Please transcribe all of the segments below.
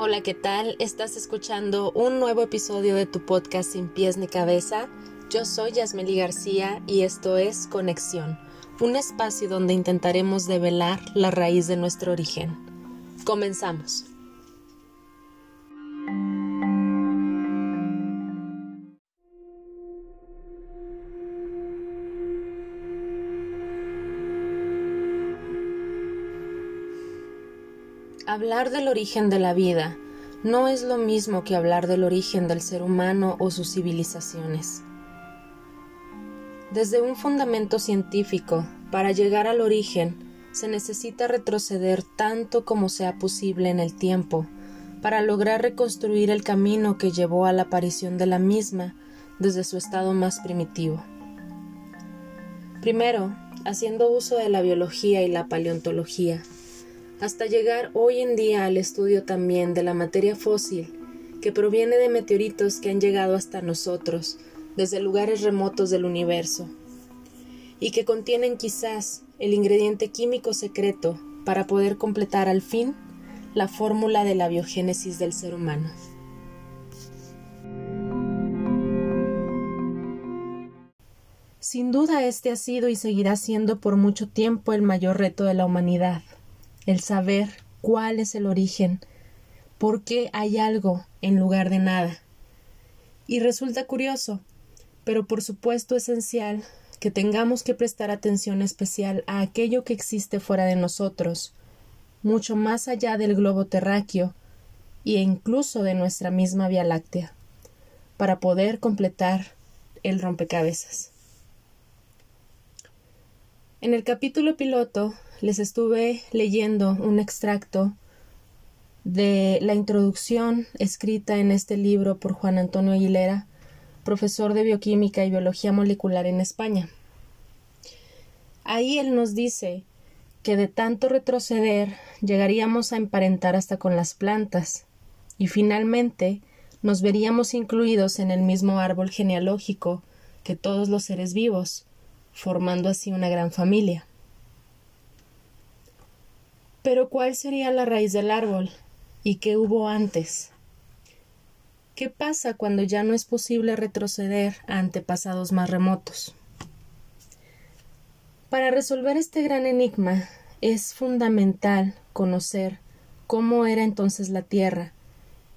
Hola, ¿qué tal? Estás escuchando un nuevo episodio de tu podcast Sin pies ni cabeza. Yo soy Yasmeli García y esto es Conexión, un espacio donde intentaremos develar la raíz de nuestro origen. Comenzamos. Hablar del origen de la vida no es lo mismo que hablar del origen del ser humano o sus civilizaciones. Desde un fundamento científico, para llegar al origen, se necesita retroceder tanto como sea posible en el tiempo, para lograr reconstruir el camino que llevó a la aparición de la misma desde su estado más primitivo. Primero, haciendo uso de la biología y la paleontología, hasta llegar hoy en día al estudio también de la materia fósil que proviene de meteoritos que han llegado hasta nosotros desde lugares remotos del universo y que contienen quizás el ingrediente químico secreto para poder completar al fin la fórmula de la biogénesis del ser humano. Sin duda este ha sido y seguirá siendo por mucho tiempo el mayor reto de la humanidad el saber cuál es el origen, por qué hay algo en lugar de nada. Y resulta curioso, pero por supuesto esencial, que tengamos que prestar atención especial a aquello que existe fuera de nosotros, mucho más allá del globo terráqueo e incluso de nuestra misma Vía Láctea, para poder completar el rompecabezas. En el capítulo piloto les estuve leyendo un extracto de la introducción escrita en este libro por Juan Antonio Aguilera, profesor de bioquímica y biología molecular en España. Ahí él nos dice que de tanto retroceder llegaríamos a emparentar hasta con las plantas y finalmente nos veríamos incluidos en el mismo árbol genealógico que todos los seres vivos, formando así una gran familia. Pero ¿cuál sería la raíz del árbol? ¿Y qué hubo antes? ¿Qué pasa cuando ya no es posible retroceder a antepasados más remotos? Para resolver este gran enigma es fundamental conocer cómo era entonces la Tierra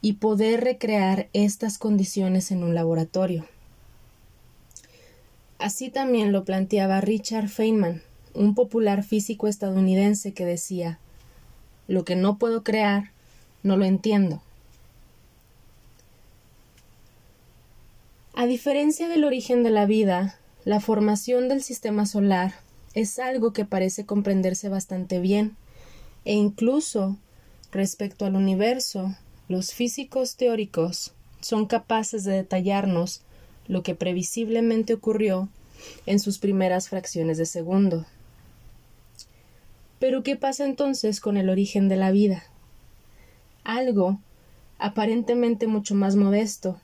y poder recrear estas condiciones en un laboratorio. Así también lo planteaba Richard Feynman, un popular físico estadounidense que decía lo que no puedo crear, no lo entiendo. A diferencia del origen de la vida, la formación del sistema solar es algo que parece comprenderse bastante bien, e incluso respecto al universo, los físicos teóricos son capaces de detallarnos lo que previsiblemente ocurrió en sus primeras fracciones de segundo. Pero ¿qué pasa entonces con el origen de la vida? Algo aparentemente mucho más modesto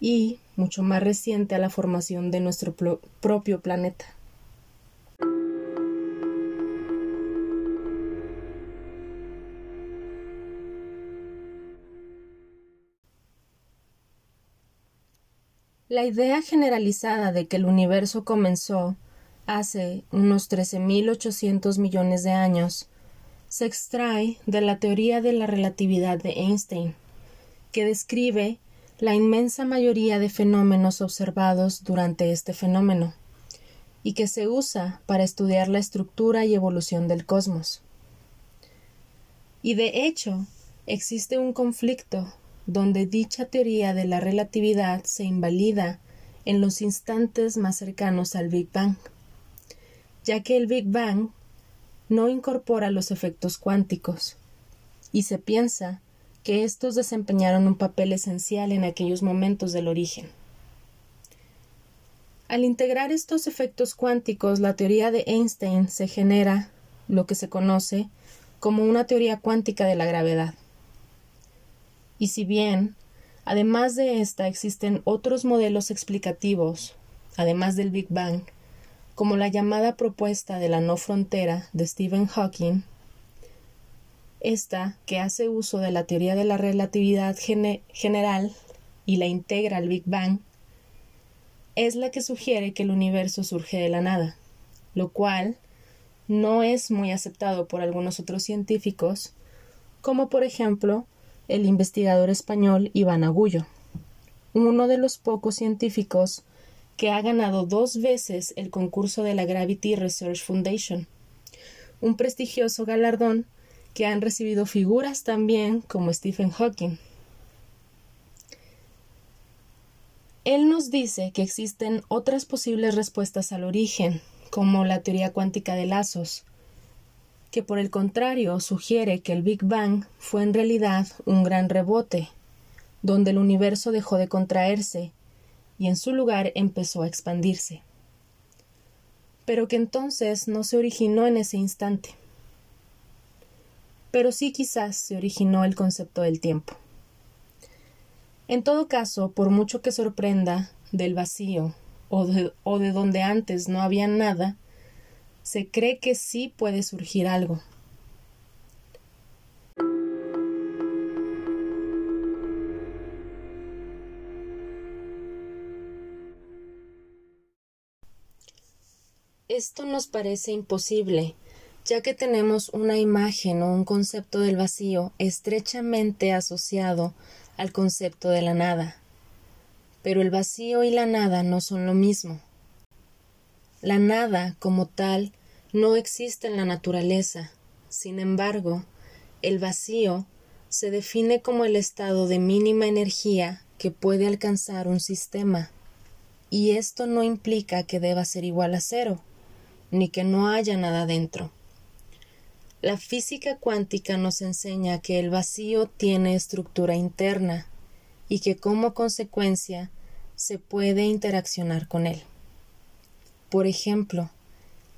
y mucho más reciente a la formación de nuestro propio planeta. La idea generalizada de que el universo comenzó hace unos 13.800 millones de años, se extrae de la teoría de la relatividad de Einstein, que describe la inmensa mayoría de fenómenos observados durante este fenómeno, y que se usa para estudiar la estructura y evolución del cosmos. Y de hecho, existe un conflicto donde dicha teoría de la relatividad se invalida en los instantes más cercanos al Big Bang ya que el Big Bang no incorpora los efectos cuánticos, y se piensa que estos desempeñaron un papel esencial en aquellos momentos del origen. Al integrar estos efectos cuánticos, la teoría de Einstein se genera lo que se conoce como una teoría cuántica de la gravedad. Y si bien, además de esta, existen otros modelos explicativos, además del Big Bang, como la llamada propuesta de la no frontera de Stephen Hawking, Esta, que hace uso de la teoría de la relatividad general y la integra al Big Bang, es la que sugiere que el universo surge de la nada, lo cual no es muy aceptado por algunos otros científicos, como por ejemplo el investigador español Iván Agullo, uno de los pocos científicos que ha ganado dos veces el concurso de la Gravity Research Foundation, un prestigioso galardón que han recibido figuras también como Stephen Hawking. Él nos dice que existen otras posibles respuestas al origen, como la teoría cuántica de lazos, que por el contrario sugiere que el Big Bang fue en realidad un gran rebote, donde el universo dejó de contraerse y en su lugar empezó a expandirse, pero que entonces no se originó en ese instante, pero sí quizás se originó el concepto del tiempo. En todo caso, por mucho que sorprenda del vacío o de, o de donde antes no había nada, se cree que sí puede surgir algo. Esto nos parece imposible, ya que tenemos una imagen o un concepto del vacío estrechamente asociado al concepto de la nada. Pero el vacío y la nada no son lo mismo. La nada, como tal, no existe en la naturaleza. Sin embargo, el vacío se define como el estado de mínima energía que puede alcanzar un sistema. Y esto no implica que deba ser igual a cero, ni que no haya nada dentro. La física cuántica nos enseña que el vacío tiene estructura interna y que como consecuencia se puede interaccionar con él. Por ejemplo,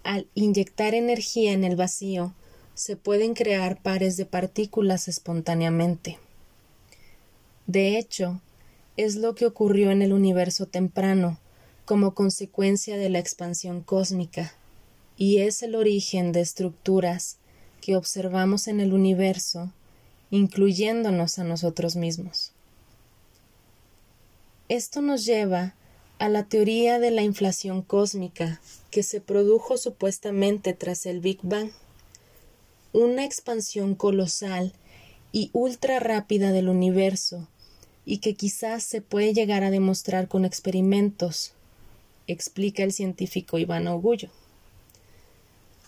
al inyectar energía en el vacío, se pueden crear pares de partículas espontáneamente. De hecho, es lo que ocurrió en el universo temprano como consecuencia de la expansión cósmica, y es el origen de estructuras que observamos en el universo, incluyéndonos a nosotros mismos. Esto nos lleva a la teoría de la inflación cósmica que se produjo supuestamente tras el Big Bang, una expansión colosal y ultra rápida del universo y que quizás se puede llegar a demostrar con experimentos, explica el científico Iván Augullo.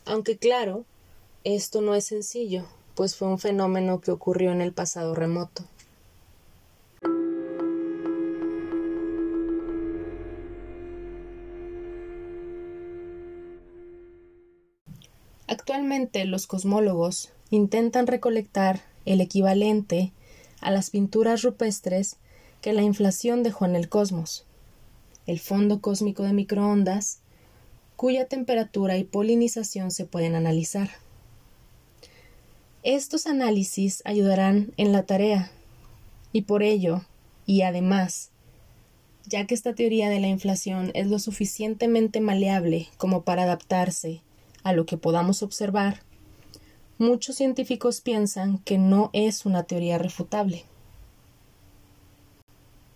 Aunque claro, esto no es sencillo, pues fue un fenómeno que ocurrió en el pasado remoto. Actualmente los cosmólogos intentan recolectar el equivalente a las pinturas rupestres que la inflación dejó en el cosmos, el fondo cósmico de microondas, cuya temperatura y polinización se pueden analizar. Estos análisis ayudarán en la tarea y por ello, y además, ya que esta teoría de la inflación es lo suficientemente maleable como para adaptarse a lo que podamos observar, muchos científicos piensan que no es una teoría refutable.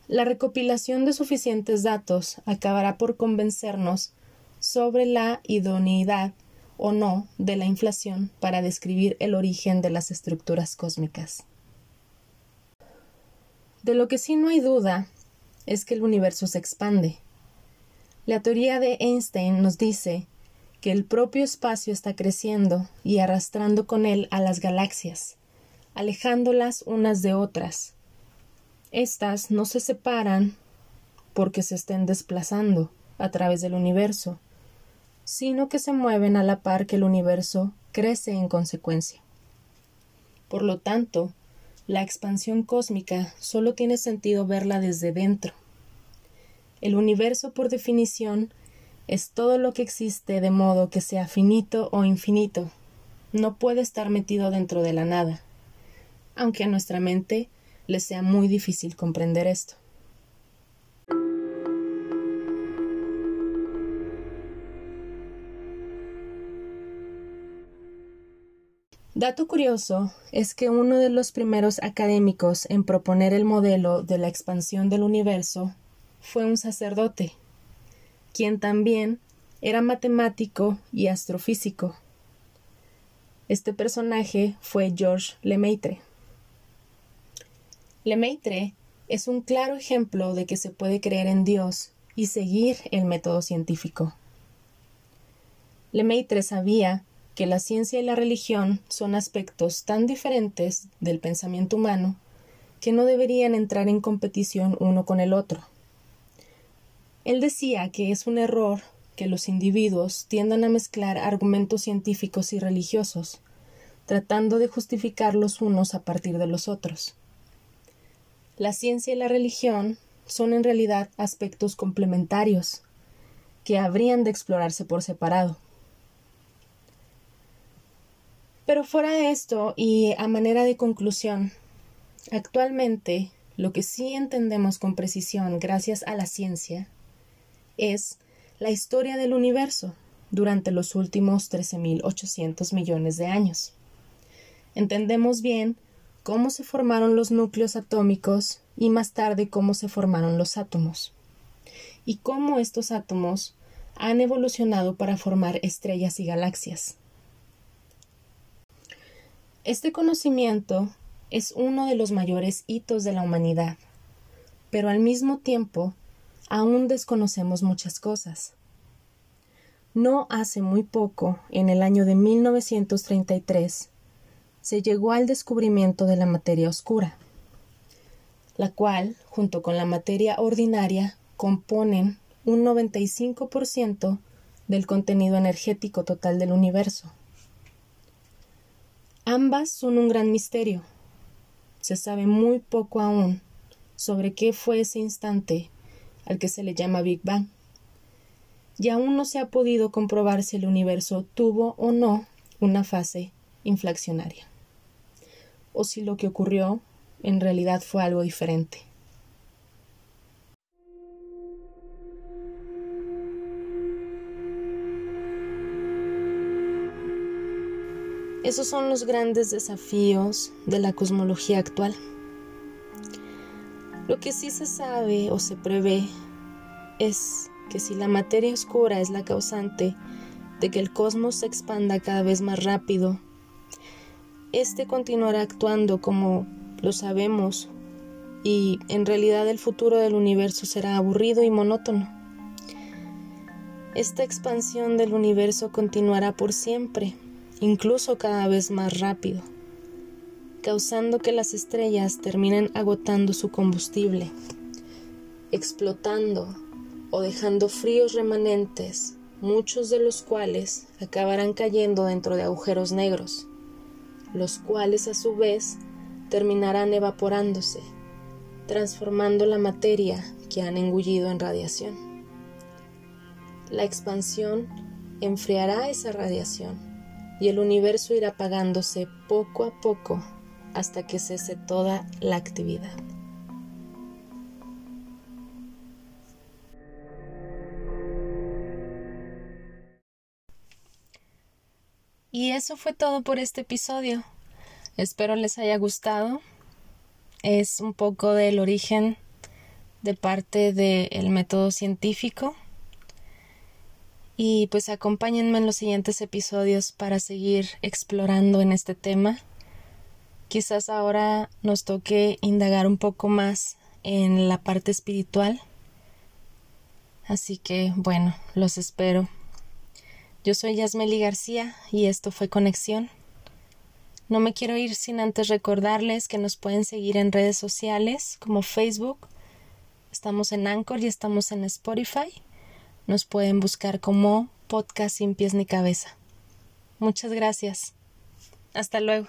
La recopilación de suficientes datos acabará por convencernos sobre la idoneidad o no de la inflación para describir el origen de las estructuras cósmicas. De lo que sí no hay duda es que el universo se expande. La teoría de Einstein nos dice que el propio espacio está creciendo y arrastrando con él a las galaxias, alejándolas unas de otras. Estas no se separan porque se estén desplazando a través del universo, sino que se mueven a la par que el universo crece en consecuencia. Por lo tanto, la expansión cósmica solo tiene sentido verla desde dentro. El universo, por definición, es todo lo que existe de modo que sea finito o infinito. No puede estar metido dentro de la nada, aunque a nuestra mente le sea muy difícil comprender esto. Dato curioso es que uno de los primeros académicos en proponer el modelo de la expansión del universo fue un sacerdote, quien también era matemático y astrofísico. Este personaje fue Georges Lemaitre. Lemaitre es un claro ejemplo de que se puede creer en Dios y seguir el método científico. Lemaitre sabía que la ciencia y la religión son aspectos tan diferentes del pensamiento humano que no deberían entrar en competición uno con el otro. Él decía que es un error que los individuos tiendan a mezclar argumentos científicos y religiosos, tratando de justificar los unos a partir de los otros. La ciencia y la religión son en realidad aspectos complementarios que habrían de explorarse por separado. Pero fuera de esto, y a manera de conclusión, actualmente lo que sí entendemos con precisión gracias a la ciencia es la historia del universo durante los últimos 13.800 millones de años. Entendemos bien cómo se formaron los núcleos atómicos y más tarde cómo se formaron los átomos, y cómo estos átomos han evolucionado para formar estrellas y galaxias. Este conocimiento es uno de los mayores hitos de la humanidad, pero al mismo tiempo aún desconocemos muchas cosas. No hace muy poco, en el año de 1933, se llegó al descubrimiento de la materia oscura, la cual, junto con la materia ordinaria, componen un 95% del contenido energético total del universo. Ambas son un gran misterio. Se sabe muy poco aún sobre qué fue ese instante al que se le llama Big Bang. Y aún no se ha podido comprobar si el universo tuvo o no una fase inflacionaria, o si lo que ocurrió en realidad fue algo diferente. Esos son los grandes desafíos de la cosmología actual. Lo que sí se sabe o se prevé es que si la materia oscura es la causante de que el cosmos se expanda cada vez más rápido, este continuará actuando como lo sabemos y en realidad el futuro del universo será aburrido y monótono. Esta expansión del universo continuará por siempre, incluso cada vez más rápido causando que las estrellas terminen agotando su combustible, explotando o dejando fríos remanentes, muchos de los cuales acabarán cayendo dentro de agujeros negros, los cuales a su vez terminarán evaporándose, transformando la materia que han engullido en radiación. La expansión enfriará esa radiación y el universo irá apagándose poco a poco hasta que cese toda la actividad. Y eso fue todo por este episodio. Espero les haya gustado. Es un poco del origen de parte del método científico. Y pues acompáñenme en los siguientes episodios para seguir explorando en este tema Quizás ahora nos toque indagar un poco más en la parte espiritual. Así que, bueno, los espero. Yo soy Yasmeli García y esto fue Conexión. No me quiero ir sin antes recordarles que nos pueden seguir en redes sociales como Facebook. Estamos en Anchor y estamos en Spotify. Nos pueden buscar como Podcast sin pies ni cabeza. Muchas gracias. Hasta luego.